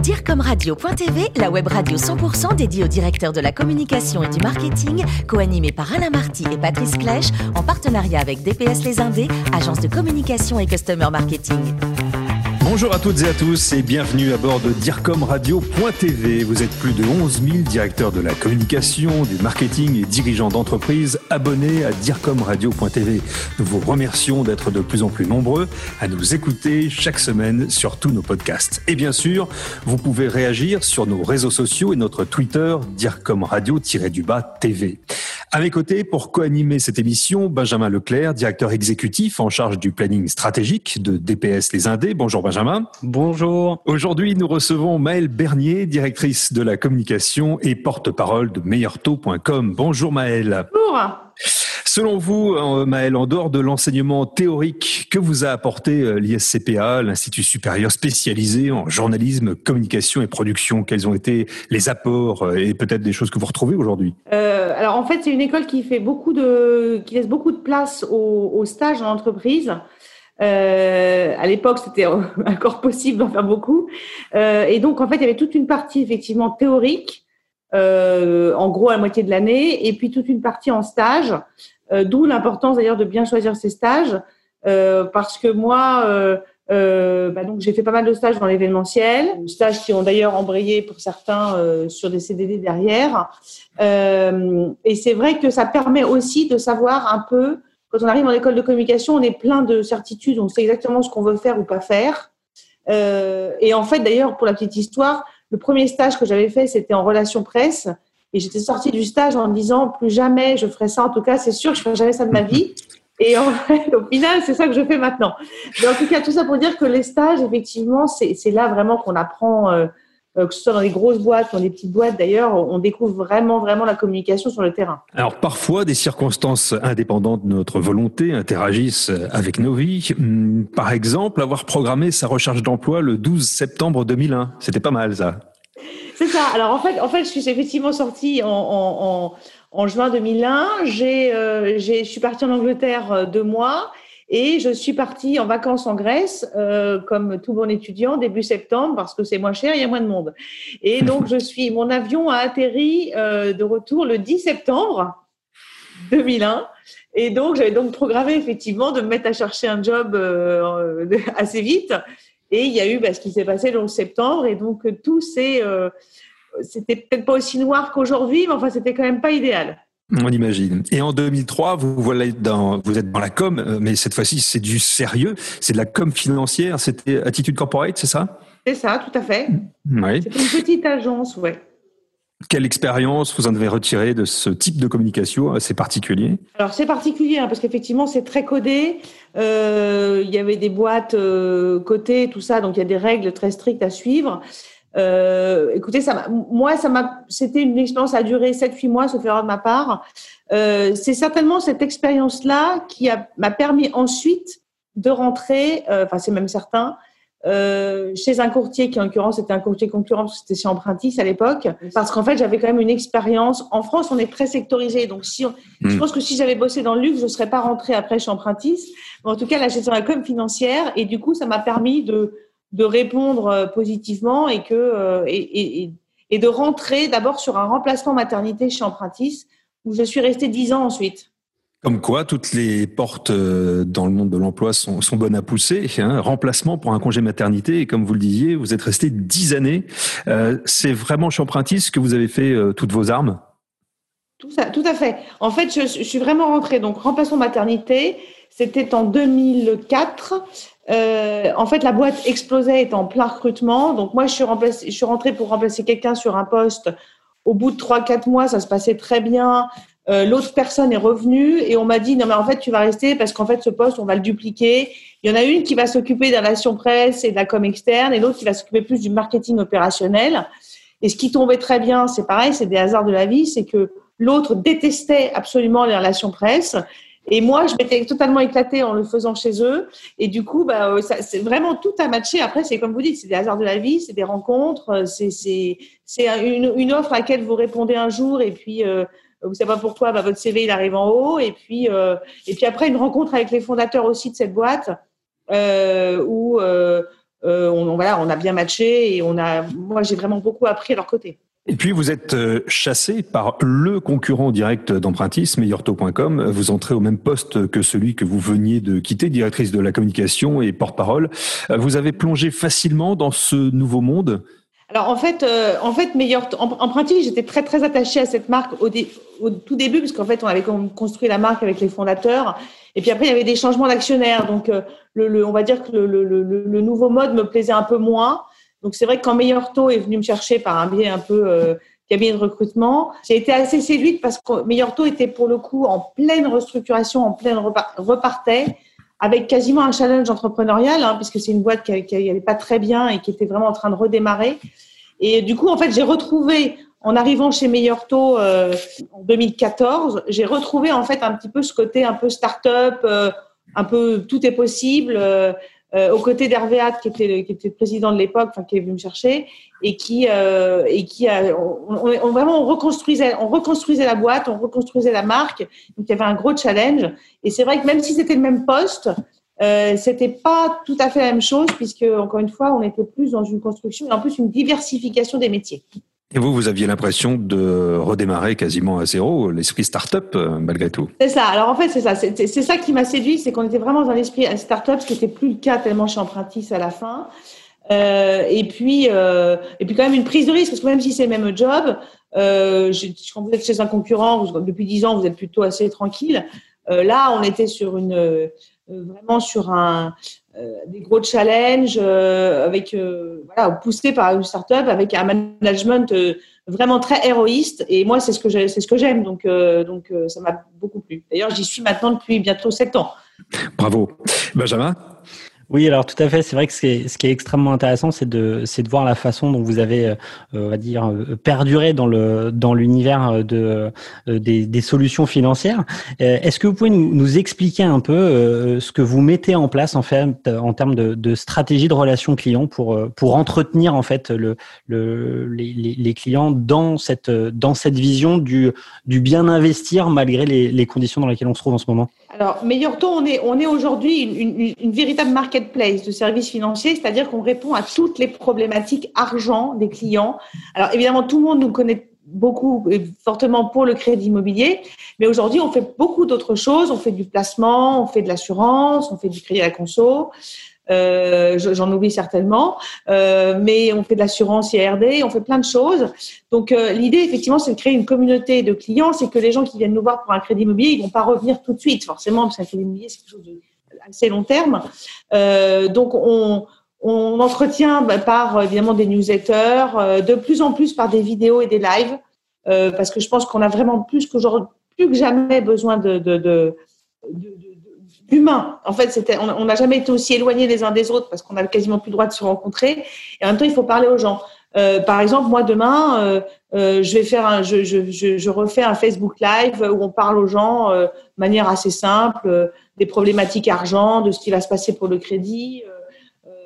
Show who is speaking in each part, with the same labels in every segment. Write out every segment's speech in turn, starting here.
Speaker 1: Direcomradio.tv, la web radio 100% dédiée aux directeurs de la communication et du marketing, co-animée par Alain Marty et Patrice Clèche, en partenariat avec DPS Les Indés, agence de communication et customer marketing.
Speaker 2: Bonjour à toutes et à tous et bienvenue à bord de DIRCOMRadio.tv. Vous êtes plus de 11 000 directeurs de la communication, du marketing et dirigeants d'entreprise abonnés à DIRCOMRadio.tv. Nous vous remercions d'être de plus en plus nombreux à nous écouter chaque semaine sur tous nos podcasts. Et bien sûr, vous pouvez réagir sur nos réseaux sociaux et notre Twitter DIRCOMRadio-du-bas TV. À mes côtés, pour co-animer cette émission, Benjamin Leclerc, directeur exécutif en charge du planning stratégique de DPS Les Indés. Bonjour Benjamin.
Speaker 3: Bonjour.
Speaker 2: Aujourd'hui, nous recevons Maëlle Bernier, directrice de la communication et porte-parole de meilleurtaux.com. Bonjour Maëlle.
Speaker 4: Bonjour.
Speaker 2: Selon vous, euh, Maëlle, en dehors de l'enseignement théorique, que vous a apporté euh, l'ISCPA, l'Institut supérieur spécialisé en journalisme, communication et production Quels ont été les apports euh, et peut-être des choses que vous retrouvez aujourd'hui?
Speaker 4: Euh, Alors en fait, c'est une école qui fait beaucoup de, qui laisse beaucoup de place aux, aux stages en entreprise. Euh, à l'époque, c'était encore possible d'en faire beaucoup. Euh, et donc, en fait, il y avait toute une partie effectivement théorique, euh, en gros à la moitié de l'année, et puis toute une partie en stage. Euh, d'où l'importance d'ailleurs de bien choisir ses stages, euh, parce que moi, euh, bah donc j'ai fait pas mal de stages dans l'événementiel, stages qui ont d'ailleurs embrayé pour certains sur des CDD derrière. et c'est vrai que ça permet aussi de savoir un peu, quand on arrive en école de communication, on est plein de certitudes, on sait exactement ce qu'on veut faire ou pas faire. et en fait, d'ailleurs, pour la petite histoire, le premier stage que j'avais fait, c'était en relation presse. Et j'étais sortie du stage en me disant plus jamais je ferai ça. En tout cas, c'est sûr que je ferai jamais ça de ma vie. Et au final, c'est ça que je fais maintenant. Mais en tout cas, tout ça pour dire que les stages, effectivement, c'est là vraiment qu'on apprend, euh, que ce soit dans les grosses boîtes, dans les petites boîtes d'ailleurs, on découvre vraiment, vraiment la communication sur le terrain.
Speaker 2: Alors parfois, des circonstances indépendantes de notre volonté interagissent avec nos vies. Par exemple, avoir programmé sa recherche d'emploi le 12 septembre 2001. C'était pas mal ça.
Speaker 4: C'est ça. Alors en fait, en fait, je suis effectivement sortie en, en, en, juin 2001. J'ai, euh, je suis partie en Angleterre euh, deux mois et je suis partie en vacances en Grèce, euh, comme tout bon étudiant, début septembre, parce que c'est moins cher, il y a moins de monde. Et donc je suis, mon avion a atterri euh, de retour le 10 septembre 2001. Et donc j'avais donc programmé effectivement de me mettre à chercher un job euh, assez vite. Et il y a eu bah, ce qui s'est passé le 11 septembre. Et donc, tout c'est. Euh, c'était peut-être pas aussi noir qu'aujourd'hui, mais enfin, c'était quand même pas idéal.
Speaker 2: On imagine. Et en 2003, vous, voilà dans, vous êtes dans la com, euh, mais cette fois-ci, c'est du sérieux. C'est de la com financière. C'était Attitude Corporate, c'est ça?
Speaker 4: C'est ça, tout à fait.
Speaker 2: Oui.
Speaker 4: C'est une petite agence, ouais.
Speaker 2: Quelle expérience vous en avez retiré de ce type de communication assez particulier?
Speaker 4: Alors c'est particulier hein, parce qu'effectivement c'est très codé. Euh, il y avait des boîtes euh, cotées, tout ça, donc il y a des règles très strictes à suivre. Euh, écoutez, moi, ça m'a, c'était une expérience à durer 7-8 mois, sauf erreur de ma part. Euh, c'est certainement cette expérience-là qui m'a permis ensuite de rentrer, enfin c'est même certain, euh, chez un courtier qui en l'occurrence était un courtier concurrent parce que c'était chez Empruntis à l'époque parce qu'en fait j'avais quand même une expérience. En France on est très sectorisé donc si on, je
Speaker 2: Mm.
Speaker 4: pense que si j'avais bossé dans le luxe je serais pas rentrée après chez Empruntis. Mais en tout cas là j'étais dans la com financière et du coup ça m'a permis de de répondre euh, positivement et que euh, et, et, et de rentrer d'abord sur un remplacement maternité chez Empruntis où je suis restée dix ans ensuite
Speaker 2: Comme quoi, toutes les portes euh, dans le monde de l'emploi sont, bonnes à pousser. Hein. Remplacement pour un congé maternité, et comme vous le disiez, vous êtes resté dix années. Euh, c'est vraiment chez Empruntis que vous avez fait euh, toutes vos armes?
Speaker 4: Tout, ça, tout à fait. En fait, je, suis vraiment rentrée. Donc, remplacement maternité, c'était en 2004. Euh, en fait, la boîte explosait, était en plein recrutement. Donc, moi, je suis, remplacée, je suis rentrée pour remplacer quelqu'un sur un poste. Au bout de 3-4 mois, ça se passait très bien. Euh, L'autre personne est revenue et on m'a dit non mais en fait tu vas rester parce qu'en fait ce poste on va le dupliquer. Il y en a une qui va s'occuper de la relation presse et de la com externe et l'autre qui va s'occuper plus du marketing opérationnel. Et ce qui tombait très bien, c'est pareil, c'est des hasards de la vie, c'est que l'autre détestait absolument les relations presse et moi je m'étais totalement éclatée en le faisant chez eux et du coup bah ça, c'est vraiment tout à matcher. Après c'est comme vous dites, c'est des hasards de la vie, c'est des rencontres, c'est c'est c'est une, une offre à laquelle vous répondez un jour et puis euh, vous savez pas pourquoi, bah, votre CV il arrive en haut et puis euh, et puis après une rencontre avec les fondateurs aussi de cette boîte euh, où euh, on, voilà, on a bien matché et on a, moi, j'ai vraiment beaucoup appris à leur côté.
Speaker 2: Et puis vous êtes chassé par le concurrent direct d'Empruntis, meilleurtaux.com. Vous entrez au même poste que celui que vous veniez de quitter, directrice de la communication et porte-parole. Vous avez plongé facilement dans ce nouveau monde
Speaker 4: alors en fait, euh, en fait, meilleur Empruntis, j'étais très très attachée à cette marque au, au tout début parce qu'en fait, on avait construit la marque avec les fondateurs. Et puis après, il y avait des changements d'actionnaires. Donc, euh, le, on va dire que le, le, le, nouveau mode me plaisait un peu moins. Donc, c'est vrai que quand Meilleur Taux est venu me chercher par un biais un peu euh, cabinet de recrutement, j'ai été assez séduite parce que Meilleur Taux était pour le coup en pleine restructuration, en pleine repartait avec quasiment un challenge entrepreneurial, hein, puisque c'est une boîte qui n'allait pas très bien et qui était vraiment en train de redémarrer. Et du coup, en fait, j'ai retrouvé, en arrivant chez Meilleur Taux euh, en 2014, j'ai retrouvé en fait un petit peu ce côté un peu start-up, euh, un peu tout est possible, euh, euh, aux côtés d'Hervé qui était, le, qui était le président de l'époque, enfin qui est venu me chercher et qui euh, et qui a, on, vraiment on reconstruisait, on reconstruisait la boîte, on reconstruisait la marque. Donc il y avait un gros challenge. Et c'est vrai que même si c'était le même poste, euh, c'était pas tout à fait la même chose puisque encore une fois, on était plus dans une construction et en plus une diversification des métiers.
Speaker 2: Et vous, vous aviez l'impression de redémarrer quasiment à zéro, l'esprit start-up euh, malgré tout.
Speaker 4: C'est ça. Alors en fait, c'est ça. C'est ça qui m'a séduit, c'est qu'on était vraiment dans l'esprit start-up, ce qui n'était plus le cas tellement chez Empruntis à la fin. Euh, et puis, euh, et puis quand même une prise de risque, parce que même si c'est le même job, euh, quand vous êtes chez un concurrent, depuis dix ans, vous êtes plutôt assez tranquille. Euh, là, on était sur une vraiment sur un des gros challenges avec voilà poussé par une startup avec un management vraiment très héroïste et moi c'est ce que c'est ce que j'aime donc donc ça m'a beaucoup plu. D'ailleurs, j'y suis maintenant depuis bientôt sept ans.
Speaker 2: Bravo. Benjamin?
Speaker 3: Oui, alors tout à fait. C'est vrai que ce qui est, extrêmement intéressant, c'est de, de voir la façon dont vous avez, euh, on va dire, euh, perduré dans le dans l'univers de euh, des, des, solutions financières. Est-ce que vous pouvez nous, nous expliquer un peu ce que vous mettez en place en fait en termes de, de stratégie de relation client pour pour entretenir en fait le, le les, les clients dans cette dans cette vision du du bien investir malgré les, les conditions dans lesquelles on se trouve en ce moment?
Speaker 4: Alors, Meilleur Taux, on est, on est aujourd'hui une, une, véritable marketplace de services financiers, c'est-à-dire qu'on répond à toutes les problématiques argent des clients. Alors, évidemment, tout le monde nous connaît beaucoup et fortement pour le crédit immobilier, mais aujourd'hui, on fait beaucoup d'autres choses. On fait du placement, on fait de l'assurance, on fait du crédit à la conso. Euh, j'en oublie certainement, euh, mais on fait de l'assurance IRD, on fait plein de choses. Donc euh, l'idée effectivement, c'est de créer une communauté de clients, c'est que les gens qui viennent nous voir pour un crédit immobilier, ils vont pas revenir tout de suite, forcément, parce qu'un crédit immobilier c'est quelque chose de assez long terme. donc on, on entretient bah, par évidemment des newsletters, de plus en plus par des vidéos et des lives, parce que je pense qu'on a vraiment plus qu'aujourd'hui, plus que jamais besoin de humain. En fait, c'était, on n'a jamais été aussi éloignés les uns des autres parce qu'on n'a quasiment plus le droit de se rencontrer. Et en même temps, il faut parler aux gens. Euh, par exemple, moi demain, euh, euh, je vais faire un, je, je, je, refais un Facebook Live où on parle aux gens de manière assez simple des problématiques argent, de ce qui va se passer pour le crédit.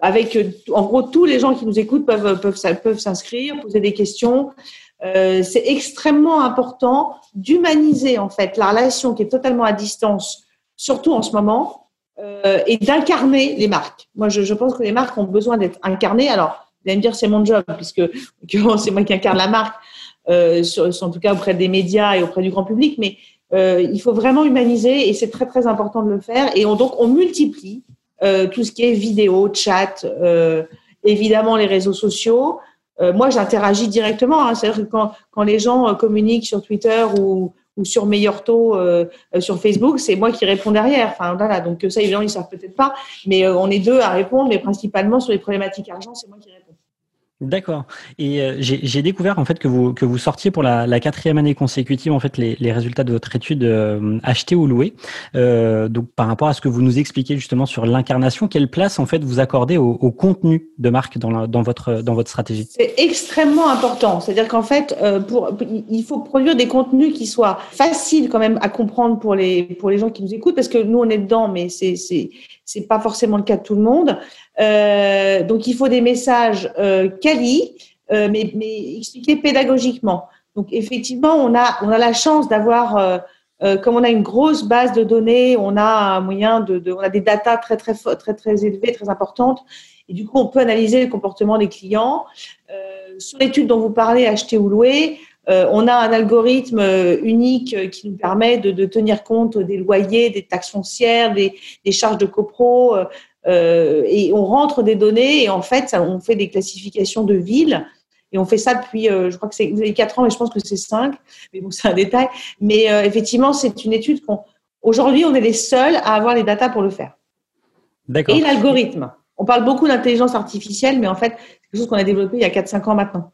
Speaker 4: avec, en gros, tous les gens qui nous écoutent peuvent peuvent peuvent s'inscrire, poser des questions. c'est extrêmement important d'humaniser en fait la relation qui est totalement à distance surtout en ce moment, euh, et d'incarner les marques. Moi, je, je, pense que les marques ont besoin d'être incarnées. Alors, vous allez me dire, c'est mon job, puisque c'est moi qui incarne la marque, euh, sur, en tout cas auprès des médias et auprès du grand public, mais euh, il faut vraiment humaniser et c'est très, très important de le faire. Et on, donc, on multiplie euh, tout ce qui est vidéo, chat, euh, évidemment les réseaux sociaux. Euh, moi, j'interagis directement. Hein, C'est-à-dire que quand, quand les gens communiquent sur Twitter ou, ou sur meilleur taux euh, euh, sur Facebook, c'est moi qui réponds derrière. Enfin donc ça évidemment ils savent peut-être pas, mais euh, on est deux à répondre, mais principalement sur les problématiques argent, c'est moi qui réponds.
Speaker 3: D'accord. Et euh, j'ai découvert en fait que vous que vous sortiez pour la, la quatrième année consécutive en fait les, les résultats de votre étude euh, ou louer. Euh, donc par rapport à ce que vous nous expliquez justement sur l'incarnation, quelle place en fait vous accordez au, au contenu de marque dans, la, dans votre dans votre stratégie?
Speaker 4: C'est extrêmement important. C'est-à-dire qu'en fait, euh, pour il faut produire des contenus qui soient faciles quand même à comprendre pour les pour les gens qui nous écoutent parce que nous on est dedans, mais c'est c'est pas forcément le cas de tout le monde. Euh, donc, il faut des messages euh, quali, euh, mais, mais, expliqués pédagogiquement. Donc, effectivement, on a, on a la chance d'avoir, euh, euh, comme on a une grosse base de données, on a un moyen de, de on a des datas très, très, très, très élevées, très importantes. Et du coup, on peut analyser le comportement des clients. sur l'étude dont vous parlez, acheter ou louer, on a un algorithme unique qui nous permet de, tenir compte des loyers, des taxes foncières, des, charges de copro, et on rentre des données et en fait, on fait des classifications de villes et on fait ça depuis, euh, je crois que c'est vous avez 4 ans, mais je pense que c'est 5. Mais bon, c'est un détail. Mais euh, effectivement, c'est une étude qu'on. Aujourd'hui, on est les seuls à avoir les datas pour le faire.
Speaker 3: D'accord.
Speaker 4: Et l'algorithme. On parle beaucoup d'intelligence artificielle, mais en fait, c'est quelque chose qu'on a développé il y a 4-5 ans maintenant.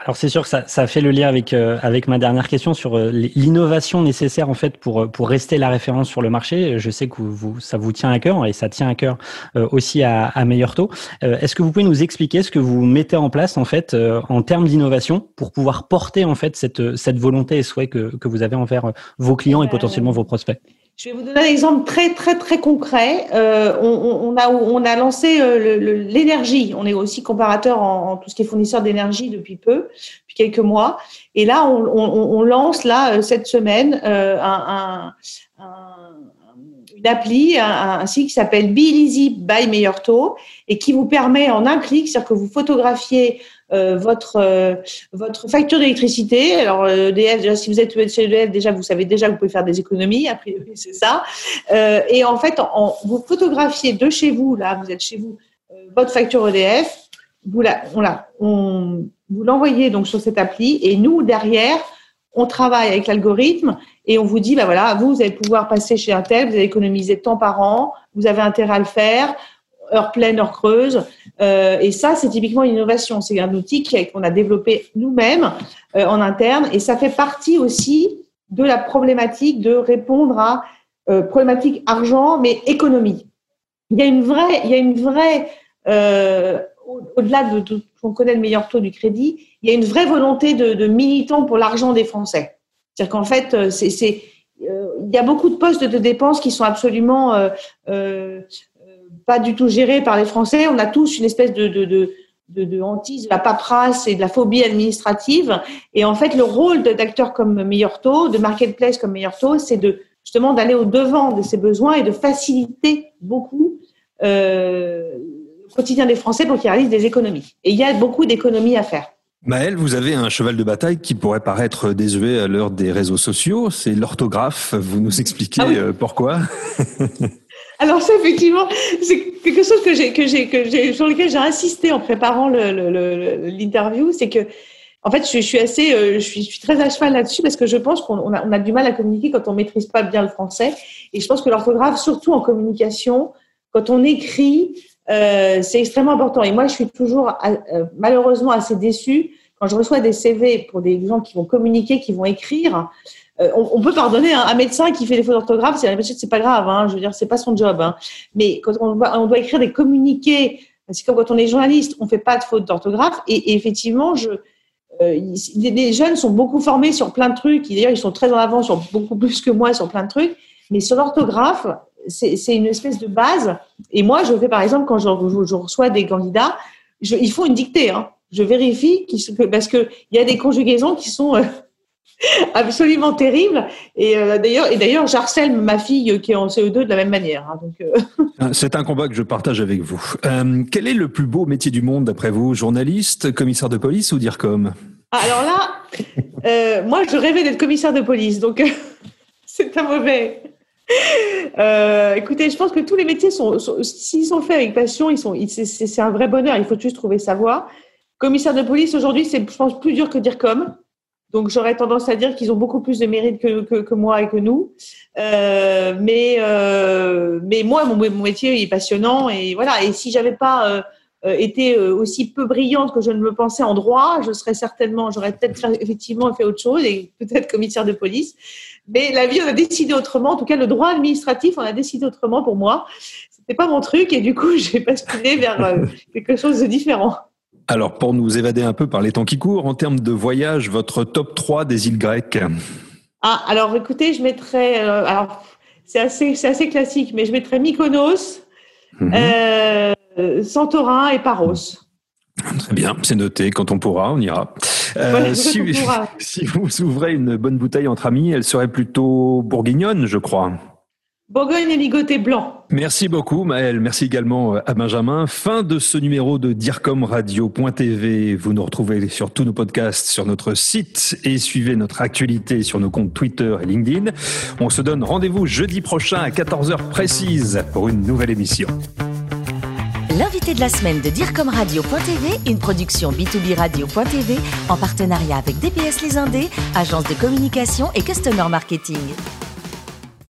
Speaker 3: Alors c'est sûr que ça, ça fait le lien avec euh, avec ma dernière question sur euh, l'innovation nécessaire en fait pour euh, pour rester la référence sur le marché. Je sais que vous, ça vous tient à cœur et ça tient à cœur aussi à, à Meilleur Taux. Est-ce que vous pouvez nous expliquer ce que vous mettez en place en fait en termes d'innovation pour pouvoir porter en fait cette cette volonté et souhait que que vous avez envers vos clients et potentiellement vos prospects?
Speaker 4: Je vais vous donner un exemple très très très concret. Euh, on, on, a on a lancé euh, l'énergie. On est aussi comparateur en, en, tout ce qui est fournisseur d'énergie depuis peu, depuis quelques mois. Et là, on, on lance là euh, cette semaine euh, un, un, une appli, un, site qui s'appelle Be Easy by Meilleur Taux et qui vous permet en un clic, c'est-à-dire que vous photographiez euh, votre euh, votre facture d'électricité. Alors EDF, déjà si vous êtes chez EDF, déjà vous savez déjà que vous pouvez faire des économies. A priori, c'est ça. Euh, et en fait, en, vous photographiez de chez vous, là, vous êtes chez vous, votre facture EDF. Vous la, on la, on, vous l'envoyez donc sur cette appli et nous derrière, on travaille avec l'algorithme et on vous dit, bah voilà, vous, vous allez pouvoir passer chez un tel, vous allez économiser tant par an, vous avez intérêt à le faire heure pleine, heure creuse. Euh, et ça, c'est typiquement une innovation. C'est un outil qu'on a développé nous-mêmes euh, en interne. Et ça fait partie aussi de la problématique de répondre à euh, problématique argent, mais économie. Il y a une vraie, il y a une vraie, euh, au-delà de, de qu'on connaît le meilleur taux du crédit, il y a une vraie volonté de, militants pour l'argent des Français. C'est-à-dire qu'en fait, c'est, il y a beaucoup de postes de dépenses qui sont absolument pas du tout géré par les Français. On a tous une espèce de, de, de de, de hantise, de la paperasse et de la phobie administrative. Et en fait, le rôle d'acteurs comme Meilleur Taux, de Marketplace comme Meilleur Taux, c'est de justement d'aller au devant de ces besoins et de faciliter beaucoup euh, le quotidien des Français pour qu'ils réalisent des économies. Et il y a beaucoup d'économies à faire.
Speaker 2: Maëlle, vous avez un cheval de bataille qui pourrait paraître désuet à l'heure des réseaux sociaux, c'est l'orthographe. Vous nous expliquez ah euh, pourquoi?
Speaker 4: Alors ça, effectivement, c'est quelque chose que j'ai, que j'ai, que j'ai, sur lequel j'ai insisté en préparant l'interview, c'est que, en fait, je, suis assez, euh, je suis, je suis, très à cheval là-dessus parce que je pense qu'on a, on a du mal à communiquer quand on maîtrise pas bien le français. Et je pense que l'orthographe, surtout en communication, quand on écrit, euh, c'est extrêmement important. Et moi, je suis toujours euh, malheureusement assez déçue quand je reçois des CV pour des gens qui vont communiquer, qui vont écrire. Euh, on, peut pardonner un, médecin qui fait des fautes d'orthographe, c'est c'est pas grave, hein, je veux dire, c'est pas son job. Hein. Mais quand on doit, on doit écrire des communiqués, c'est comme quand on est journaliste, on fait pas de fautes d'orthographe. Et, effectivement, je, euh, les jeunes sont beaucoup formés sur plein de trucs. D'ailleurs, ils sont très en avant sur beaucoup plus que moi sur plein de trucs. Mais sur l'orthographe, c'est une espèce de base. Et moi, je fais par exemple quand je, je, reçois des candidats, je, ils font une dictée. Hein. Je vérifie parce que il y a des conjugaisons qui sont euh, absolument terrible. Et euh, d'ailleurs, et d'ailleurs, j'harcèle ma fille qui est en CE2 de la même manière. Hein, donc, euh.
Speaker 2: ah, C'est un combat que je partage avec vous. Quel est le plus beau métier du monde d'après vous? Journaliste, commissaire de police ou DIRCOM?
Speaker 4: Ah, Alors là, moi, je rêvais d'être commissaire de police, donc c'est un mauvais. écoutez, je pense que tous les métiers sont, s'ils sont faits avec passion, ils sont, c'est un vrai bonheur. Il faut juste trouver sa voie. Commissaire de police aujourd'hui, c'est, je pense, plus dur que DIRCOM. Donc j'aurais tendance à dire qu'ils ont beaucoup plus de mérite que, moi et que nous. Euh, mais euh, mais moi mon, métier est passionnant et voilà. Et si j'avais pas euh été euh, aussi peu brillante que je ne le pensais en droit, je serais certainement, j'aurais peut-être effectivement fait autre chose et peut-être commissaire de police. Mais la vie on a décidé autrement. En tout cas le droit administratif on a décidé autrement pour moi. C'était pas mon truc et du coup j'ai basculé vers euh, quelque chose de différent.
Speaker 2: Alors, pour nous évader un peu par les temps qui courent, en termes de voyage, votre top 3 des îles grecques
Speaker 4: Ah, alors écoutez, je mettrais. Euh, alors, c'est assez, assez classique, mais je mettrais Mykonos, mhm. euh, Santorin et Paros.
Speaker 2: Très bien, c'est noté. Quand on pourra, on ira. Euh, si, si, vous ouvrez une bonne bouteille entre amis, elle serait plutôt bourguignonne, je crois.
Speaker 4: Bourgogne et ligoté blanc.
Speaker 2: Merci beaucoup Maël, merci également euh, à Benjamin. Fin de ce numéro de DIRCOM Radio.tv. Vous nous retrouvez sur tous nos podcasts sur notre site et suivez notre actualité sur nos comptes Twitter et LinkedIn. On se donne rendez-vous jeudi prochain à 14h précise pour une nouvelle émission.
Speaker 1: L'invité de la semaine de DIRCOM Radio.tv, une production B2B Radio.tv en partenariat avec DPS Les Indés, agence de communication et customer marketing.